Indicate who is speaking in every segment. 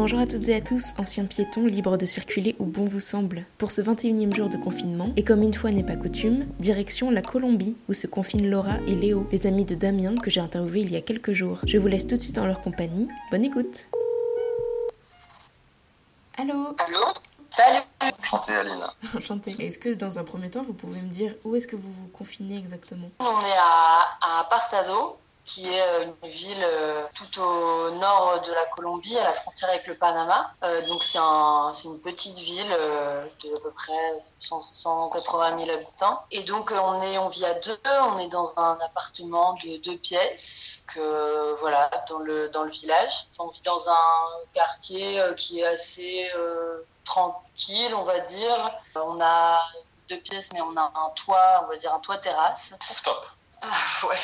Speaker 1: Bonjour à toutes et à tous, anciens piétons libres de circuler où bon vous semble. Pour ce 21e jour de confinement, et comme une fois n'est pas coutume, direction la Colombie où se confinent Laura et Léo, les amis de Damien que j'ai interviewé il y a quelques jours. Je vous laisse tout de suite en leur compagnie. Bonne écoute. Allô?
Speaker 2: Allô? Salut
Speaker 3: Enchanté Aline.
Speaker 1: Enchantée. Est-ce que dans un premier temps, vous pouvez me dire où est-ce que vous vous confinez exactement?
Speaker 2: On est à, à Partado, qui est euh, une ville euh, tout au nord de la Colombie, à la frontière avec le Panama. Euh, donc c'est un, c'est une petite ville de à peu près 100 180 000 habitants. Et donc on est, on vit à deux. On est dans un appartement de deux pièces, que voilà, dans le dans le village. On vit dans un quartier qui est assez tranquille, on va dire. On a deux pièces, mais on a un toit, on va dire un toit terrasse. Ah, ouais,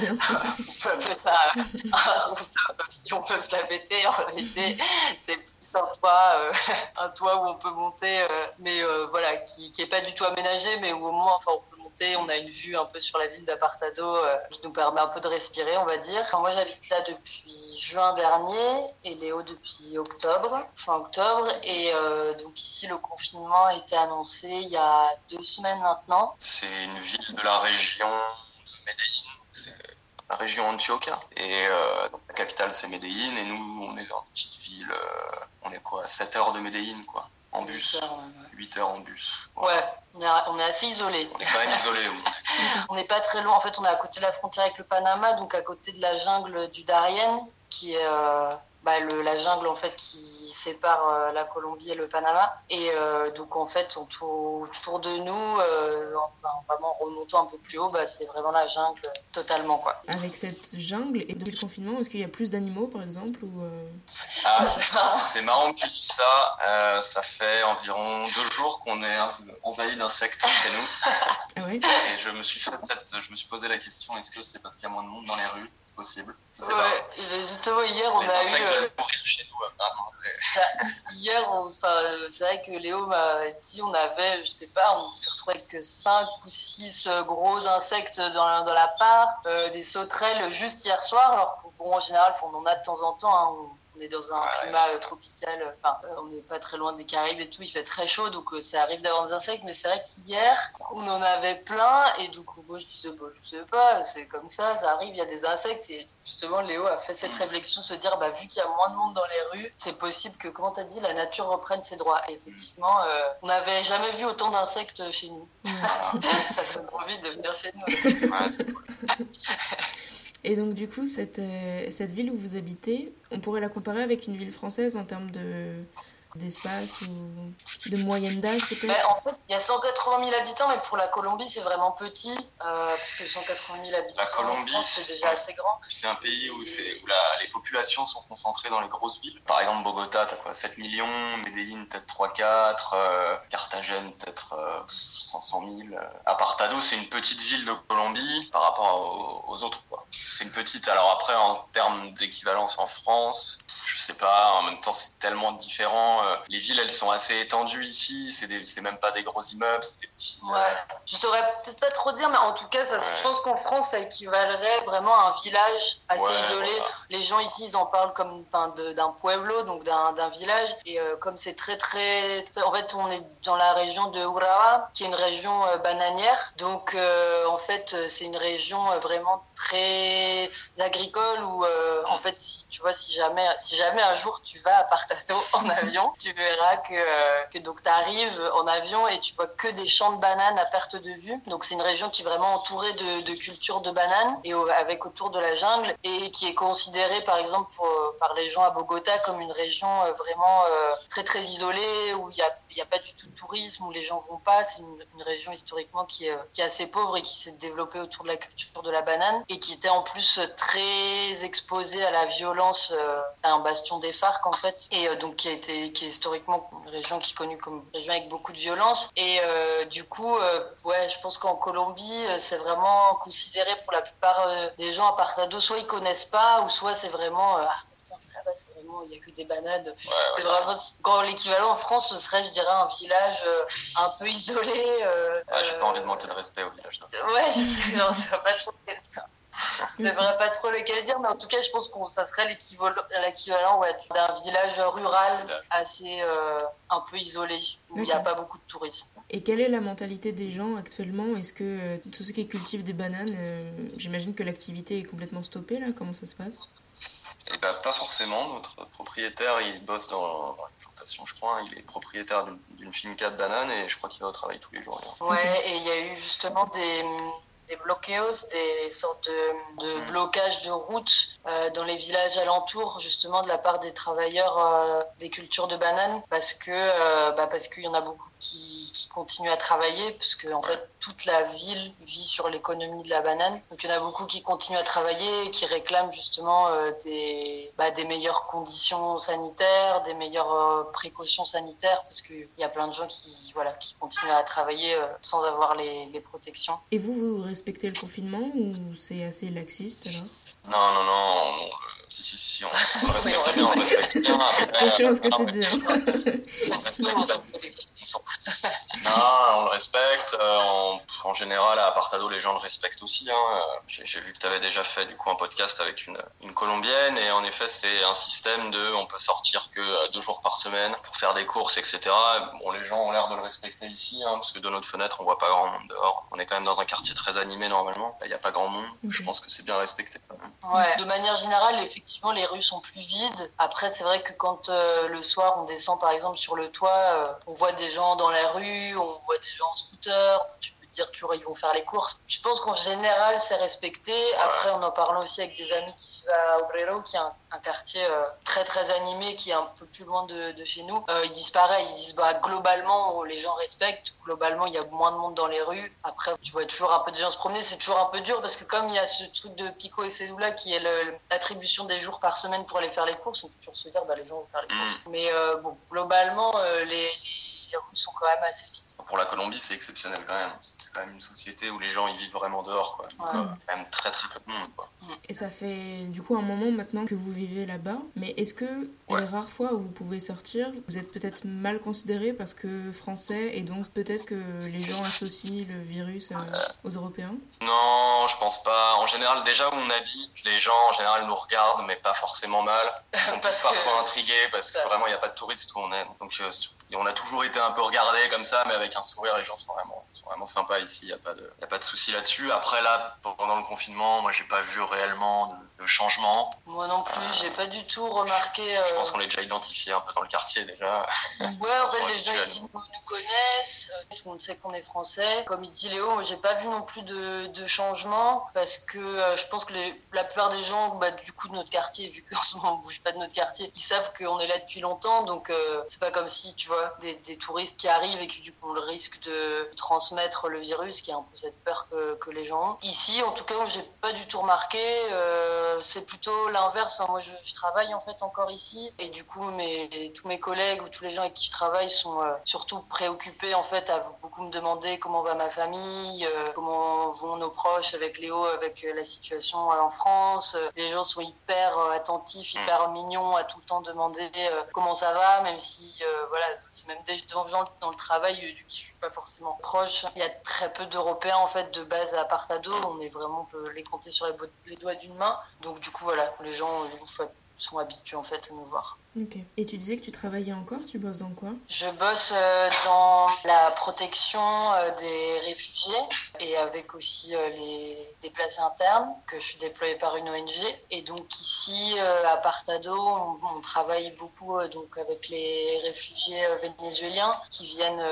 Speaker 1: bien.
Speaker 2: on peut appeler ça un rooftop, si on peut se la péter. En réalité, c'est plus un toit, euh, un toit où on peut monter, euh, mais euh, voilà, qui, qui est pas du tout aménagé, mais où au moins, enfin, on peut monter. On a une vue un peu sur la ville d'Apartado euh, qui nous permet un peu de respirer, on va dire. Enfin, moi, j'habite là depuis juin dernier et Léo depuis octobre, fin octobre. Et euh, donc ici, le confinement a été annoncé il y a deux semaines maintenant.
Speaker 3: C'est une ville de la région Medellín. C'est la région Antioquia. Et euh, donc, la capitale, c'est Medellín. Et nous, on est dans une petite ville. euh, on est quoi 7 heures de Medellín, quoi. En bus.
Speaker 2: Huit heures, ouais.
Speaker 3: 8 heures en bus.
Speaker 2: Ouais, on est, on est assez isolé.
Speaker 3: On est quand même isolé, oui.
Speaker 2: On n'est pas très loin. En fait, on est à côté de la frontière avec le Panama, donc à côté de la jungle du Darien, qui est euh, bah, le, la jungle en fait qui sépare euh, la Colombie et le Panama. Et euh, donc en fait, autour, autour de nous, euh, enfin, vraiment en remontant un peu plus haut, bah, c'est vraiment la jungle totalement quoi.
Speaker 1: Avec cette jungle et depuis le confinement, est-ce qu'il y a plus d'animaux par exemple ou euh,
Speaker 3: Ah, c'est marrant que tu dises ça. Euh, ça fait environ deux jours qu'on est envahi d'insectes chez nous.
Speaker 1: Ah ouais?
Speaker 3: Et je me suis fait cette, je me suis posé la question est-ce que c'est parce qu'il y a moins de monde dans les rues? Possible.
Speaker 2: Ouais, et justement hier on
Speaker 3: les
Speaker 2: a eu. euh,
Speaker 3: chez nous. C'est-
Speaker 2: Hier, euh, c'est vrai que Léo m'a dit on avait, je sais pas, on s'est retrouvé avec 5 ou 6 gros insectes dans, la- dans l'appart, euh, des sauterelles juste hier soir, alors que, bon, en général, on en a de temps en temps, hein, on, est dans un climat euh, tropical, euh, enfin, euh, on n'est pas très loin des Caraïbes et tout, il fait très chaud, donc ça arrive d'avoir des insectes, mais c'est vrai qu'hier, on en avait plein, et du coup, moi, je disais, bah, je sais pas, c'est comme ça, ça arrive, il y a des insectes, et justement, Léo a fait cette
Speaker 3: Mm.
Speaker 2: réflexion, se dire, bah, vu qu'il y a moins de monde dans les rues, c'est possible que, comment t'as dit, la nature reprenne ses droits. Et effectivement, euh, on n'avait jamais vu autant d'insectes chez nous. ça donne envie de venir chez nous.
Speaker 3: Ouais, cool.
Speaker 1: Et donc du coup, cette, euh, cette ville où vous habitez, on pourrait la comparer avec une ville française en termes de d'espace ou de moyenne d'âge peut-être
Speaker 2: en fait, il y a 180 000 habitants, mais pour la Colombie, c'est vraiment petit, euh, parce que 180 000 habitants,
Speaker 3: La Colombie,
Speaker 2: c'est déjà assez grand.
Speaker 3: C'est un pays où, c'est, où la- les populations sont concentrées dans les grosses villes. Par exemple, Bogota, t'as quoi 7 millions, Medellín, peut-être 3-4, euh, Carthagène, peut-être euh, 500 000. euh. Apartado, c'est une petite ville de Colombie par rapport aux, aux autres. C'est une petite. Alors après, en termes d'équivalence en France, je sais pas, en même temps, c'est tellement différent. Euh, Les villes, elles sont assez étendues ici, c'est, même pas des gros immeubles, c'est des petits.
Speaker 2: Ouais, je saurais peut-être pas trop dire, mais en tout cas, ça,
Speaker 3: Ouais.
Speaker 2: je pense qu'en France, ça équivalerait vraiment à un village assez
Speaker 3: ouais,
Speaker 2: isolé.
Speaker 3: voilà.
Speaker 2: Les gens ici, ils en parlent comme d'un pueblo, donc d'un village. Et euh, comme c'est très, très, très- En fait, on est dans la région de Uraba, qui est une région euh, bananière. Donc, euh, en fait, c'est une région vraiment très agricole où, en fait, si, tu vois, si jamais, si jamais un jour tu vas à Partato en avion, tu verras que, euh, donc tu arrives en avion et tu vois que des champs de bananes à perte de vue. Donc, c'est une région qui est vraiment entourée de, cultures de bananes et avec autour de la jungle et qui est considérée, par exemple, euh, par les gens à Bogota comme une région euh, vraiment très, très isolée où il n'y a, a pas du tout de tourisme, où les gens vont pas. C'est une, région historiquement qui est, qui assez pauvre et qui s'est développée autour de la culture de la banane et qui était en plus très exposée à la violence. C'est un bastion des FARC en fait et donc qui a été qui est historiquement une région qui est connue comme une région avec beaucoup de violence et euh, du coup euh, ouais je pense qu'en Colombie euh, c'est vraiment considéré pour la plupart des gens à Partado soit ils connaissent pas ou soit c'est vraiment ah, c'est là-bas, c'est vraiment il y a que des banades
Speaker 3: Ouais,
Speaker 2: c'est
Speaker 3: ouais.
Speaker 2: vraiment quand l'équivalent en France ce serait je dirais un village euh, un peu isolé euh,
Speaker 3: Ouais, j'ai pas envie de manquer de respect au village.
Speaker 2: Ouais, je sais, genre, ça va pas changer. C'est vrai pas trop lequel dire, mais en tout cas, je pense que ça serait l'équivalent ouais, d'un village rural assez euh, un peu isolé, où il n'y a pas beaucoup de tourisme.
Speaker 1: Et quelle est la mentalité des gens actuellement? Est-ce que euh, tous ceux qui cultivent des bananes, euh, j'imagine que l'activité est complètement stoppée là? Comment ça se passe?
Speaker 3: Eh ben, pas forcément. Notre propriétaire, il bosse dans, je crois. Il est propriétaire d'une finca de bananes et je crois qu'il va au travail tous les jours.
Speaker 2: Ouais, et il y a eu justement des, des bloqueos, des sortes de, de blocages de routes euh, dans les villages alentours, justement de la part des travailleurs euh, des cultures de bananes, parce que euh, bah, parce qu'il y en a beaucoup qui, qui continuent à travailler, puisque en fait toute la ville vit sur l'économie de la banane. Donc il y en a beaucoup qui continuent à travailler et qui réclament justement des, bah, des meilleures conditions sanitaires, des meilleures précautions sanitaires, parce qu'il y a plein de gens qui voilà qui continuent à travailler sans avoir les, les protections.
Speaker 1: Et vous, vous respectez le confinement ou c'est assez laxiste alors?
Speaker 3: Non, non, non. Euh, si, si, si, on, on respecte bien, on respecte bien.
Speaker 1: Attention à ce que tu dis. Hein.
Speaker 3: non, on le respecte. Euh, en, général, à Apartado, les gens le respectent aussi. Hein. J'ai vu que tu avais déjà fait du coup un podcast avec une, une colombienne et en effet, c'est un système de on peut sortir que euh, deux jours par semaine pour faire des courses, etc. Bon, les gens ont l'air de le respecter ici hein, parce que de notre fenêtre, on voit pas grand monde dehors. On est quand même dans un quartier très animé normalement. Il n'y a pas grand monde. Je pense que c'est bien respecté.
Speaker 2: Ouais. De manière générale, effectivement, les rues sont plus vides. Après, c'est vrai que quand euh, le soir, on descend par exemple sur le toit, on voit des gens dans la rue, on voit des gens en scooter, tu peux te dire toujours ils vont faire les courses. Je pense qu'en général c'est respecté. Après on en parle aussi avec des amis qui vivent à Obrero, qui est un, quartier euh, très très animé, qui est un peu plus loin de, de chez nous. Euh, ils disent pareil, ils disent bah globalement les gens respectent, globalement il y a moins de monde dans les rues. Après tu vois toujours un peu de gens se promener, c'est toujours un peu dur parce que comme il y a ce truc de Pico et Cédula qui est l'attribution des jours par semaine pour aller faire les courses, on peut toujours se dire bah les gens vont faire les courses. Mm. Mais euh, bon globalement les les routes sont quand même assez vite.
Speaker 3: Pour la Colombie, c'est exceptionnel quand même. C'est quand même une société où les gens ils vivent vraiment dehors. Quoi. Ouais. quand même très très peu de monde. Quoi.
Speaker 1: Et ça fait du coup un moment maintenant que vous vivez là-bas. Mais est-ce que les rares fois où vous pouvez sortir, vous êtes peut-être mal considéré parce que français et donc peut-être que les gens associent le virus aux Européens
Speaker 3: Non, je pense pas. En général, déjà où on habite, les gens en général nous regardent, mais pas forcément mal. Ils sont parfois que... intrigués parce que vraiment il n'y a pas de touristes où on est. Donc euh, on a toujours été un peu regardé comme ça, mais avec un sourire, les gens sont vraiment, sont vraiment sympas ici, il n'y a pas de, y a pas de souci là-dessus. Après, là, pendant le confinement, moi, j'ai pas vu réellement de, de changement.
Speaker 2: Moi non plus, j'ai pas du tout remarqué.
Speaker 3: Je pense euh, qu'on est déjà identifié un peu dans le quartier déjà.
Speaker 2: Ouais, en fait, les gens ici nous, connaissent, euh, tout le monde sait qu'on est français. Comme il dit Léo, j'ai pas vu non plus de, de changement parce que euh, je pense que les, la plupart des gens, bah, du coup, de notre quartier, vu qu'en ce moment on bouge pas de notre quartier, ils savent qu'on est là depuis longtemps, donc c'est pas comme si, tu vois, des, touristes qui arrivent et qui du coup ont le risque de transmettre le virus, qui a un peu cette peur que, que les gens ont. Ici, en tout cas, j'ai pas du tout remarqué. Euh, c'est plutôt l'inverse. moi, je, je, travaille en fait encore ici et du coup, mes, tous mes collègues ou tous les gens avec qui je travaille sont euh, surtout préoccupés en fait à beaucoup me demander comment va ma famille, euh, comment vont nos proches avec Léo, avec la situation en France. Les gens sont hyper attentifs, hyper mignons à tout le temps demander comment ça va, même si voilà c'est même des gens dans le travail du qui je suis pas forcément proche. Il y a très peu d'Européens en fait de base à Partado. On est vraiment, on peut les compter sur les, les doigts d'une main. Donc du coup voilà, les gens fois sont habitués en fait à nous voir.
Speaker 1: Et tu disais que tu travaillais encore, tu bosses dans quoi?
Speaker 2: Je bosse euh, dans la protection euh, des réfugiés et avec aussi euh, les déplacés internes que je suis déployée par une ONG. Et donc ici à Partado, on travaille beaucoup donc avec les réfugiés vénézuéliens qui viennent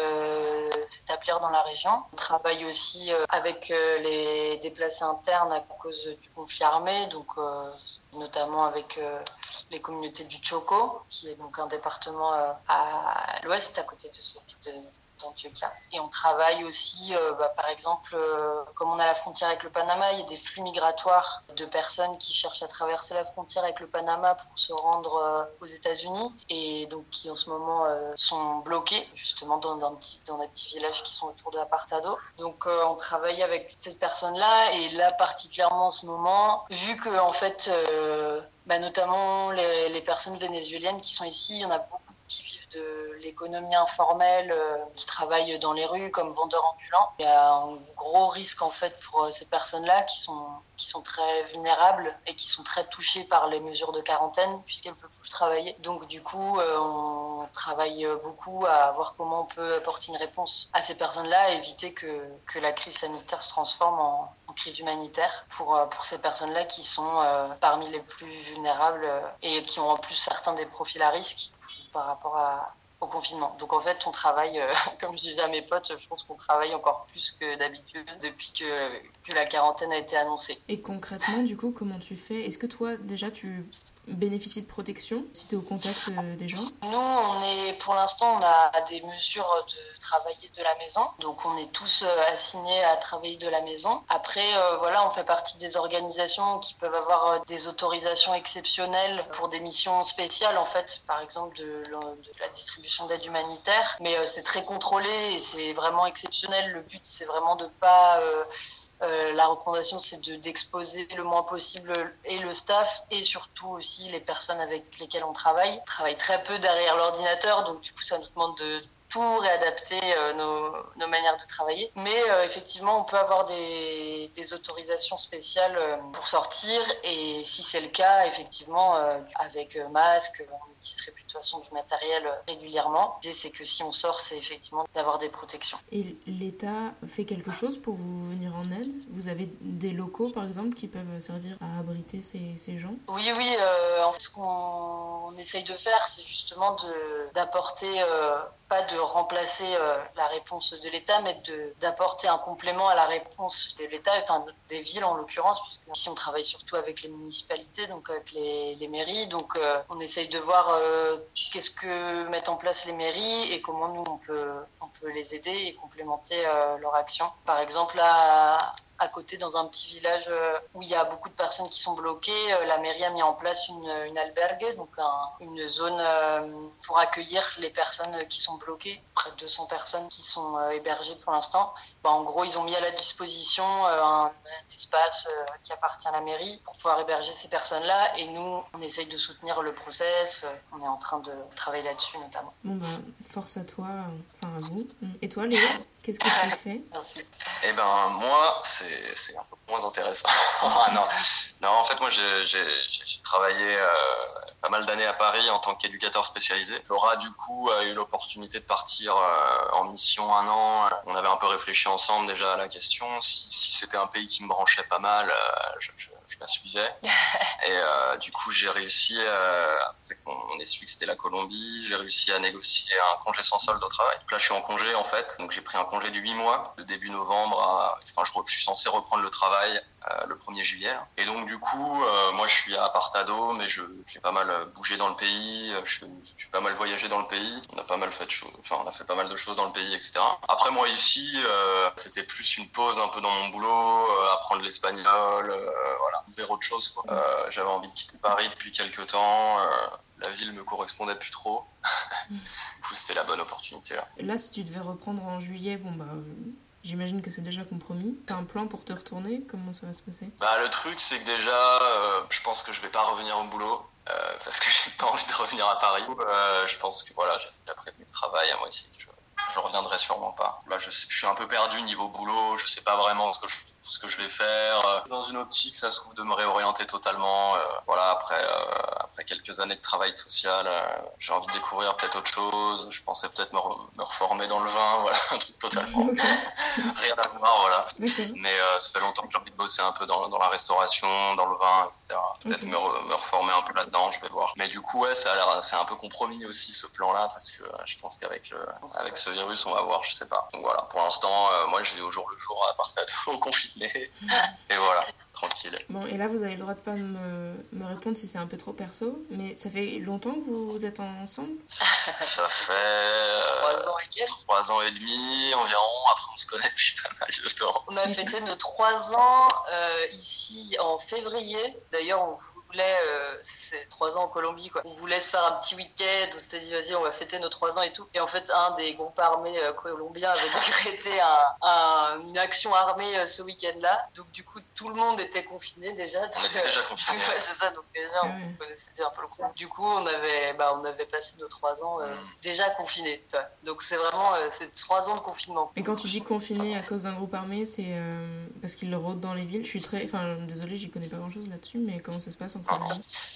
Speaker 2: s'établir dans la région. On travaille aussi avec les déplacés internes à cause du conflit armé, donc notamment avec les communautés du Choco, qui est donc un département euh, à l'ouest, à côté de celui de d'Antioquia. Et on travaille aussi, euh, bah, par exemple, euh, comme on a la frontière avec le Panama, il y a des flux migratoires de personnes qui cherchent à traverser la frontière avec le Panama pour se rendre aux États-Unis et donc qui en ce moment sont bloqués justement dans, un petit, dans des petits villages qui sont autour de Apartado. Donc on travaille avec ces personnes-là et là particulièrement en ce moment, vu que en fait bah, notamment les, personnes vénézuéliennes qui sont ici. Il y en a beaucoup qui vivent de l'économie informelle, euh, qui travaillent dans les rues comme vendeurs ambulants. Il y a un gros risque en fait pour ces personnes-là qui sont qui sont très vulnérables et qui sont très touchées par les mesures de quarantaine puisqu'elles ne peuvent plus travailler. Donc du coup, on travaille beaucoup à voir comment on peut apporter une réponse à ces personnes-là, éviter que, que la crise sanitaire se transforme en, en crise humanitaire pour, pour ces personnes-là qui sont parmi les plus vulnérables et qui ont en plus certains des profils à risque par rapport au confinement. Donc en fait, on travaille, euh, comme je disais à mes potes, je pense qu'on travaille encore plus que d'habitude depuis que la quarantaine a été annoncée.
Speaker 1: Et concrètement, du coup, comment tu fais? Est-ce que toi, déjà, tu bénéficies de protection si tu es au contact euh, des gens
Speaker 2: Nous, on est, pour l'instant, on a des mesures de travailler de la maison. Donc on est tous euh, assignés à travailler de la maison. Après, voilà, on fait partie des organisations qui peuvent avoir des autorisations exceptionnelles pour des missions spéciales, en fait, par exemple de, la distribution d'aide humanitaire, mais euh, c'est très contrôlé et c'est vraiment exceptionnel. Le but, c'est vraiment de pas. Euh, euh, la recommandation, c'est d'exposer le moins possible et le staff et surtout aussi les personnes avec lesquelles on travaille. On travaille très peu derrière l'ordinateur, donc du coup, ça nous demande de tout réadapter nos, nos, manières de travailler. Mais effectivement, on peut avoir des, autorisations spéciales pour sortir et si c'est le cas, effectivement, avec masque, distribue de toute façon du matériel régulièrement. L'idée, c'est que si on sort, c'est effectivement d'avoir des protections.
Speaker 1: Et l'État fait quelque chose pour vous venir en aide? Vous avez des locaux, par exemple, qui peuvent servir à abriter ces, ces gens?
Speaker 2: Oui, oui. Euh, en fait, ce qu'on essaye de faire, c'est justement d'apporter, euh, pas de remplacer euh, la réponse de l'État, mais d'apporter un complément à la réponse de l'État, enfin des villes en l'occurrence, puisque ici on travaille surtout avec les municipalités, donc avec les, les mairies. Donc euh, on essaye de voir euh, qu'est-ce que mettent en place les mairies et comment nous on peut, on peut les aider et complémenter euh, leur action? Par exemple, à, à côté, dans un petit village euh, où il y a beaucoup de personnes qui sont bloquées, euh, la mairie a mis en place une, une albergue, donc un, une zone euh, pour accueillir les personnes qui sont bloquées, près de 200 personnes qui sont hébergées pour l'instant. Bah, en gros, ils ont mis à la disposition un, un espace qui appartient à la mairie pour pouvoir héberger ces personnes-là. Et nous, on essaye de soutenir le process. On est en train de travailler là-dessus notamment.
Speaker 1: Bon, bah, force à toi, enfin à vous. Et toi, Léo? Qu'est-ce que tu fais?
Speaker 3: Eh ben moi, c'est un peu moins intéressant. ah, non. non, en fait, moi, j'ai travaillé euh, pas mal d'années à Paris en tant qu'éducateur spécialisé. Laura, du coup, a eu l'opportunité de partir euh, en mission un an. On avait un peu réfléchi ensemble déjà à la question. Si, si c'était un pays qui me branchait pas mal, euh, je, je, la suivais. Et euh, du coup, j'ai réussi, euh, après qu'on ait su que c'était la Colombie, j'ai réussi à négocier un congé sans solde au travail. Donc là, je suis en congé, en fait. Donc j'ai pris un congé de 8 mois, de début novembre à... Enfin, je, je suis censé reprendre le travail euh, le 1er juillet. Et donc du coup, euh, moi je suis à Partado, mais je j'ai pas mal bougé dans le pays, je, pas mal voyagé dans le pays. On a pas mal fait de choses, enfin on a fait pas mal de choses dans le pays, etc. Après moi ici, euh, c'était plus une pause un peu dans mon boulot, apprendre l'espagnol, voilà, faire autre chose. J'avais envie de quitter Paris depuis quelques temps. la ville me correspondait plus trop. du coup, c'était la bonne opportunité. Là.
Speaker 1: là, si tu devais reprendre en juillet, bon bah J'imagine que c'est déjà compromis. T'as un plan pour te retourner? Comment ça va se passer?
Speaker 3: Bah le truc c'est que déjà, euh, je pense que je vais pas revenir au boulot euh, parce que j'ai pas envie de revenir à Paris. Euh, je pense que voilà, j'ai prévu le travail à moitié. Je, je reviendrai sûrement pas. Là, je, je, suis un peu perdu niveau boulot. Je sais pas vraiment ce que je, ce que je vais faire. Dans une optique, ça se trouve de me réorienter totalement. voilà, après après quelques années de travail social, j'ai envie de découvrir peut-être autre chose. Je pensais peut-être me, re, me, reformer dans le vin. Voilà, un truc totalement rien à voir, voilà. Okay. Mais euh, ça fait longtemps que j'ai envie de bosser un peu dans, dans la restauration, dans le vin, etc. Peut-être okay. me, re, me, reformer un peu là-dedans, je vais voir. Mais du coup, ouais, ça a l'air, c'est un peu compromis aussi ce plan-là, parce que euh, je pense qu'avec avec ce virus, on va voir, je sais pas. Donc voilà, pour l'instant, euh, moi, je vais au jour le jour à partir de et voilà, tranquille.
Speaker 1: Bon, et là, vous avez le droit de pas me, me répondre si c'est un peu trop perso, mais ça fait longtemps que vous êtes ensemble?
Speaker 3: Ça fait
Speaker 2: trois ans et quelques.
Speaker 3: Trois ans et demi environ. Après, on se connaît depuis pas mal de temps.
Speaker 2: On a fêté nos trois ans euh, ici en février. D'ailleurs, on voulait, euh, c'est trois ans en Colombie, quoi. On voulait se faire un petit week-end, on s'était dit, vas-y, on va fêter nos trois ans et tout. Et en fait, un des groupes armés euh, colombiens avait décrété un, un, une action armée euh, ce week-end-là. Donc, du coup, tout le monde était confiné déjà.
Speaker 3: On était déjà confiné.
Speaker 2: ouais, c'est ça, donc déjà on connaissait un peu le coup. Du coup, on avait, bah, on avait passé nos trois ans euh,
Speaker 3: Mm.
Speaker 2: déjà confinés. tu vois. Donc c'est vraiment euh, c'est trois ans de confinement.
Speaker 1: Et quand tu dis confiné à cause d'un groupe armé, c'est euh, parce qu'ils rôdent dans les villes. Je suis très. Enfin, désolée, j'y connais pas grand chose là-dessus, mais comment ça se passe en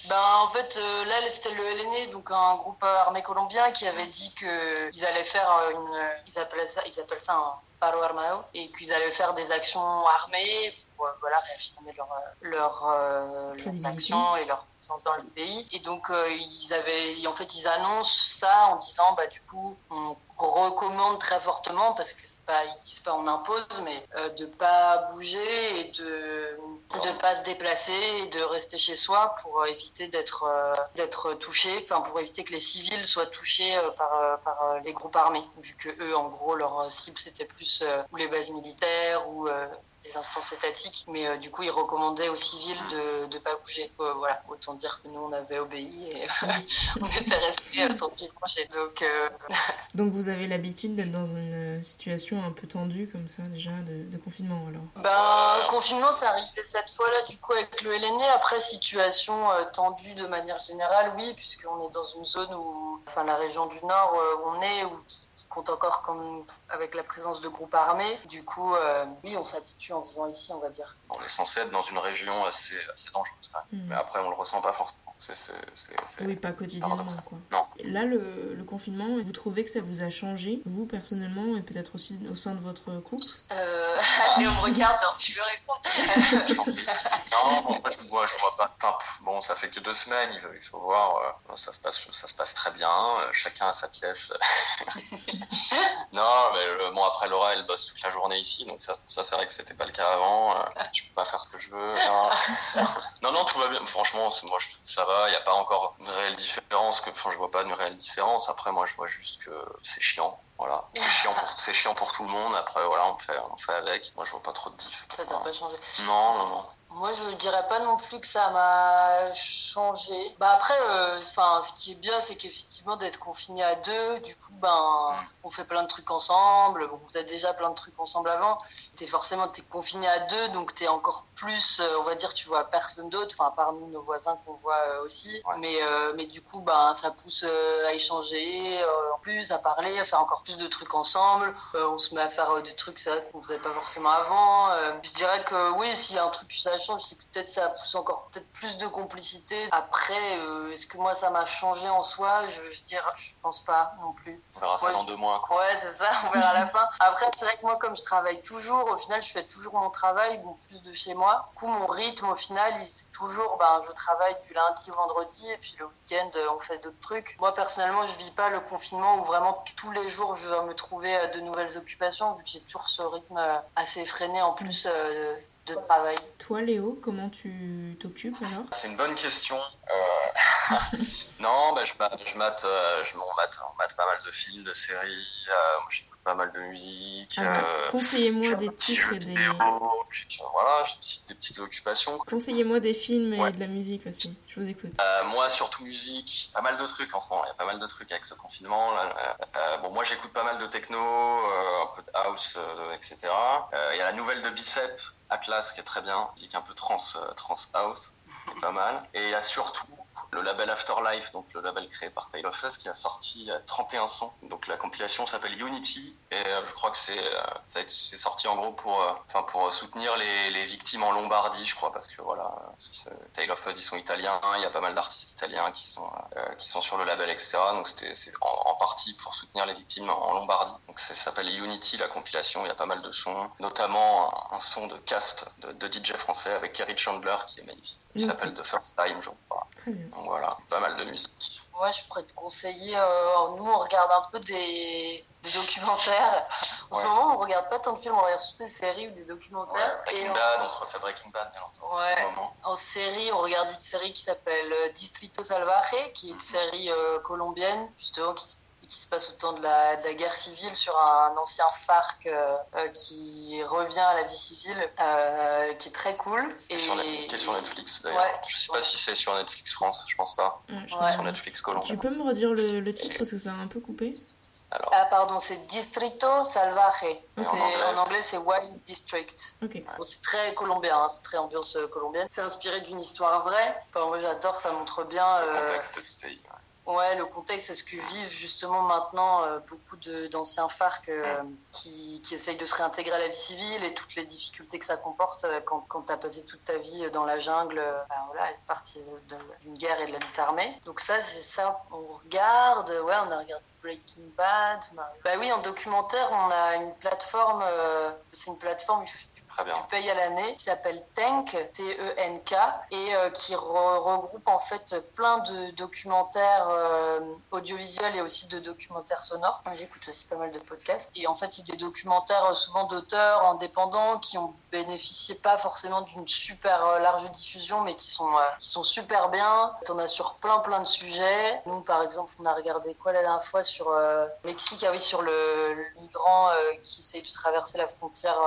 Speaker 2: Ben, en fait, euh, là, c'était le LNE, donc un groupe armé colombien, qui avait dit qu'ils allaient faire euh, une. Ils appellent ça, ils appellent ça un paro armado, et qu'ils allaient faire des actions armées pour euh, voilà, réaffirmer leur, euh, leur, euh, leurs actions et leur dans le pays. Et donc, euh, ils avaient. En fait, ils annoncent ça en disant, bah, du coup, on recommande très fortement, parce que c'est pas, ils pas on impose, mais euh, de pas bouger et de de pas se déplacer et de rester chez soi pour éviter d'être euh, d'être touché, pour éviter que les civils soient touchés euh, par euh, par les groupes armés, vu que eux en gros leur cible c'était plus les bases militaires ou des instances étatiques, mais euh, du coup ils recommandaient aux civils de de pas bouger. Euh, voilà, autant dire que nous on avait obéi et on était restés euh, tranquillement chez nous. Donc euh,
Speaker 1: Donc vous avez l'habitude d'être dans une situation un peu tendue comme ça déjà de, de confinement alors?
Speaker 2: Ben, confinement, c'est arrivé cette fois-là, du coup, avec le LNE. Après, situation euh, tendue de manière générale, oui, puisqu'on est dans une zone où, enfin, la région du Nord, euh, où on est, ou qui, compte encore comme avec la présence de groupes armés. Du coup, euh, oui, on s'habitue en vivant ici, on va dire.
Speaker 3: On est censé être dans une région assez, assez dangereuse quand même.
Speaker 1: Hmm.
Speaker 3: Mais après, on le ressent pas forcément. C'est, c'est, c'est, c'est-
Speaker 1: Oui, pas quotidiennement quoi.
Speaker 3: Non.
Speaker 1: Là, le, le confinement, vous trouvez que ça vous a changé, vous personnellement, et peut-être aussi au sein de votre couple?
Speaker 2: Euh, allez, on me regarde, alors tu veux répondre?
Speaker 3: Non, bon, moi, je, moi, je vois pas. Enfin, pff, bon, ça fait que deux semaines. Il faut, il faut voir. euh, ça se passe, ça se passe très bien. euh, chacun a sa pièce. non, mais euh, bon, après Laura, elle bosse toute la journée ici, donc ça, ça c'est vrai que c'était pas le cas avant. Je peux pas faire ce que je veux. Non, non, non, tout va bien. Franchement, moi, je ça va. Il y a pas encore une réelle différence. Que, enfin, je vois pas une réelle différence. Après, moi, je vois juste que c'est chiant. Voilà, c'est chiant, pour, c'est chiant pour tout le monde. Après, voilà, on fait, on fait avec. Moi, je vois pas trop de diff.
Speaker 2: Ça t'a pas changé.
Speaker 3: Non, non, non.
Speaker 2: Moi, je dirais pas non plus que ça m'a changé. Bah après, euh, enfin, ce qui est bien, c'est qu'effectivement d'être confiné à deux, du coup, ben,
Speaker 3: Mm.
Speaker 2: on fait plein de trucs ensemble. Bon, vous êtes déjà plein de trucs ensemble avant. T'es forcément, t'es confiné à deux, donc t'es encore plus, euh, on va dire, tu vois personne d'autre. Enfin, à part nous, nos voisins qu'on voit euh, aussi.
Speaker 3: Ouais.
Speaker 2: Mais, mais du coup, ben, ça pousse à échanger, en plus, à parler, à faire encore plus de trucs ensemble. On se met à faire des trucs, vrai qu'on faisait pas forcément avant. Je dirais que oui, s'il y a un truc que ça change, c'est que peut-être ça pousse encore peut-être plus de complicité. Après, euh, est-ce que moi ça m'a changé en soi? Je, je dirais, je pense pas non plus.
Speaker 3: On verra ça dans deux mois, quoi.
Speaker 2: Ouais, c'est ça, on verra à la fin. Après, c'est vrai que moi, comme je travaille toujours, au final, je fais toujours mon travail, bon, plus de chez moi. Du coup, mon rythme, au final, c'est toujours, ben, je travaille du lundi au vendredi, et puis le week-end, euh, on fait d'autres trucs. Moi, personnellement, je vis pas le confinement où vraiment tous les jours, je dois me trouver euh, de nouvelles occupations, vu que j'ai toujours ce rythme assez fréné en plus euh, de travail.
Speaker 1: Toi, Léo, comment tu t'occupes alors?
Speaker 3: C'est une bonne question. Euh, non, bah, je, mate, je, mate, euh, je on mate, on mate pas mal de films, de séries. Euh, pas mal de musique.
Speaker 1: Alors,
Speaker 3: euh,
Speaker 1: Conseillez-moi des titres et des.
Speaker 3: vidéo, j'ai- Voilà, j'ai des petites- occupations.
Speaker 1: Conseillez-moi des films et de la musique aussi. Je vous écoute.
Speaker 3: Euh, moi, surtout musique, pas mal de trucs en ce moment. Il y a pas mal de trucs avec ce confinement. Là. Euh, bon, moi, j'écoute pas mal de techno, euh, un peu de house, etc. Il y a la nouvelle de Bicep, Atlas, qui est très bien. Musique un peu trans, trans house, qui est pas mal. Et il y a surtout le label Afterlife, donc le label créé par Tale of Us, qui a sorti euh, 31 sons. Donc la compilation s'appelle Unity, et euh, je crois que c'est euh, ça a été- c'est sorti en gros pour, euh, enfin pour soutenir les, les victimes en Lombardie, je crois, parce que voilà, euh, Tale of Us, ils sont italiens, il y a pas mal d'artistes italiens qui sont euh, qui sont sur le label, etc. Donc c'était c'est en, en partie pour soutenir les victimes en, Lombardie. Donc ça s'appelle Unity, la compilation. Il y a pas mal de sons, notamment un, un son de cast de, de DJ français avec Kerry Chandler qui est magnifique. Il s'appelle The First Time, je crois.
Speaker 1: Très bien.
Speaker 3: Voilà, pas mal de musique.
Speaker 2: Moi, je pourrais te conseiller. euh, nous, on regarde un peu des, des documentaires. En ce moment, on regarde pas tant de films, on regarde surtout des séries ou des documentaires.
Speaker 3: Breaking Bad, on se refait Breaking Bad, bien entendu.
Speaker 2: Ouais.
Speaker 3: en
Speaker 2: série, on regarde une série qui s'appelle euh, Distrito Salvaje, qui est une série euh, colombienne, justement, qui, se- qui se passe au temps de la, de la guerre civile sur un ancien FARC euh, euh, qui revient à la vie civile, euh, qui est très cool.
Speaker 3: Qui est sur, Net- qui est sur Netflix d'ailleurs.
Speaker 2: Ouais.
Speaker 3: Je sais pas si c'est sur Netflix France, je pense pas.
Speaker 1: Ouais, je
Speaker 2: Ouais.
Speaker 3: Sur Netflix Colombie.
Speaker 1: Tu peux me redire le, le titre parce que ça a un peu coupé
Speaker 3: Alors,
Speaker 2: Ah pardon, c'est Distrito Salvaje.
Speaker 3: En anglais,
Speaker 2: En anglais, c'est Wild District.
Speaker 1: Ok.
Speaker 2: Bon, c'est très colombien, hein, c'est très ambiance colombienne. C'est inspiré d'une histoire vraie. Enfin, moi, j'adore, ça montre bien.
Speaker 3: le
Speaker 2: euh,
Speaker 3: contexte du pays. ouais.
Speaker 2: Ouais, le contexte, c'est ce que vivent justement maintenant euh, beaucoup d'anciens FARC euh, qui, qui essayent de se réintégrer à la vie civile et toutes les difficultés que ça comporte euh, quand, quand tu as passé toute ta vie dans la jungle, euh, ben voilà, être parti d'une guerre et de la lutte armée. Donc ça, c'est ça, on regarde, ouais, on a regardé Breaking Bad. on a- Bah oui, en documentaire, on a une plateforme, c'est une plateforme,
Speaker 3: Très bien.
Speaker 2: tu payes à l'année, qui s'appelle Tank, T-E-N-K, et euh, qui re- regroupe en fait plein de documentaires euh, audiovisuels et aussi de documentaires sonores. J'écoute aussi pas mal de podcasts. Et en fait, c'est des documentaires euh, souvent d'auteurs indépendants qui ont bénéficié pas forcément d'une super large diffusion, mais qui sont, qui sont super bien. On a sur plein plein de sujets. Nous, par exemple, on a regardé quoi la dernière fois sur Mexique, ah oui, sur le, le migrant qui essaye de traverser la frontière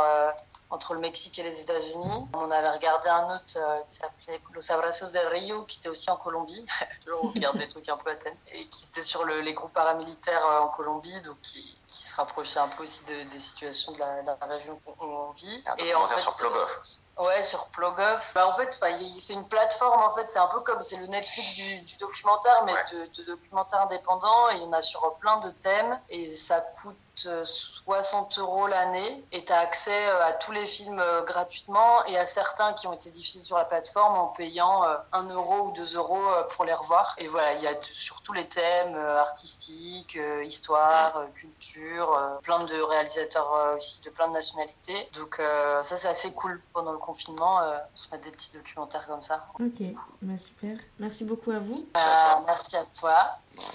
Speaker 2: entre le Mexique et les États-Unis. On avait regardé un autre euh, qui s'appelait Los Abrazos del Rio, qui était aussi en Colombie. Toujours on regarde des trucs un peu à thème. Et qui était sur le- les groupes paramilitaires euh, en Colombie, donc qui, qui se rapprochait un peu aussi de- des situations de la, de la région où on vit.
Speaker 3: Un
Speaker 2: Et en
Speaker 3: documentaire
Speaker 2: fait,
Speaker 3: sur Plogoff aussi.
Speaker 2: Ouais, sur Plogoff. Bah, en fait, c'est une plateforme, en fait, c'est un peu comme c'est le Netflix du, du documentaire, mais
Speaker 3: Ouais.
Speaker 2: de, de documentaires indépendants. Et il y en a sur plein de thèmes. Et ça coûte 60 euros l'année. Et tu as accès euh, à tous les films euh, gratuitement et à certains qui ont été diffusés sur la plateforme en payant euh, 1 euro ou 2 euros euh, pour les revoir. Et voilà, il y a sur tous les thèmes euh, artistiques, euh, histoire, euh, culture, euh, plein de réalisateurs euh, aussi de plein de nationalités. Donc euh, ça, c'est assez cool pendant le confinement, euh, se mettre des petits documentaires comme ça.
Speaker 1: Ok, bah super. Merci beaucoup à vous.
Speaker 2: Euh,
Speaker 3: toi.
Speaker 2: merci à toi.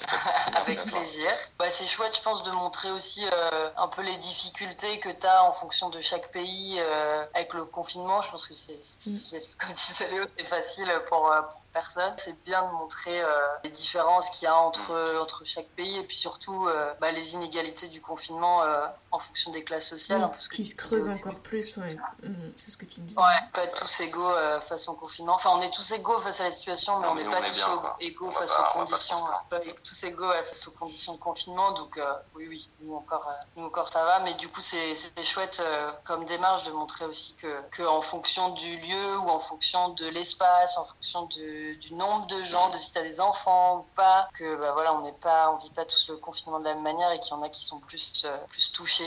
Speaker 2: Avec plaisir. Bah, c'est chouette, je pense, de montrer aussi euh, un peu les difficultés que tu as en fonction de chaque pays euh, avec le confinement. Je pense que c'est,
Speaker 1: Mm.
Speaker 2: comme disait Léo, c'est facile pour, euh, pour personne. C'est bien de montrer euh, les différences qu'il y a entre, entre chaque pays et puis surtout euh, bah, les inégalités du confinement euh, en fonction des classes sociales. un peu ce que
Speaker 1: qui se creuse encore plus, ouais. Mhm, C'est ce que tu me disais.
Speaker 2: Ouais, pas tous égaux euh, face au confinement. Enfin, on est tous égaux face à la situation, mais
Speaker 3: Non,
Speaker 2: on n'est pas
Speaker 3: on est
Speaker 2: tous
Speaker 3: bien,
Speaker 2: égaux face
Speaker 3: pas-
Speaker 2: aux conditions. Pas tous égaux ouais, face aux conditions de confinement. Donc, euh, oui, oui, nous encore, euh, nous encore ça va. Mais du coup, c'est c'est chouette euh, comme démarche de montrer aussi que, que en fonction du lieu ou en fonction de l'espace, en fonction de- du nombre de gens, de si tu as des enfants ou pas, que bah, voilà, on n'est pas, on vit pas tous le confinement de la même manière et qu'il y en a qui sont plus, euh, plus touchés,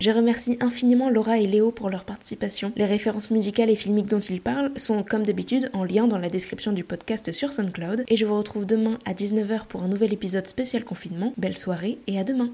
Speaker 1: Je remercie infiniment Laura et Léo pour leur participation. Les références musicales et filmiques dont ils parlent sont comme d'habitude en lien dans la description du podcast sur SoundCloud et je vous retrouve demain à 19h pour un nouvel épisode spécial confinement. Belle soirée et à demain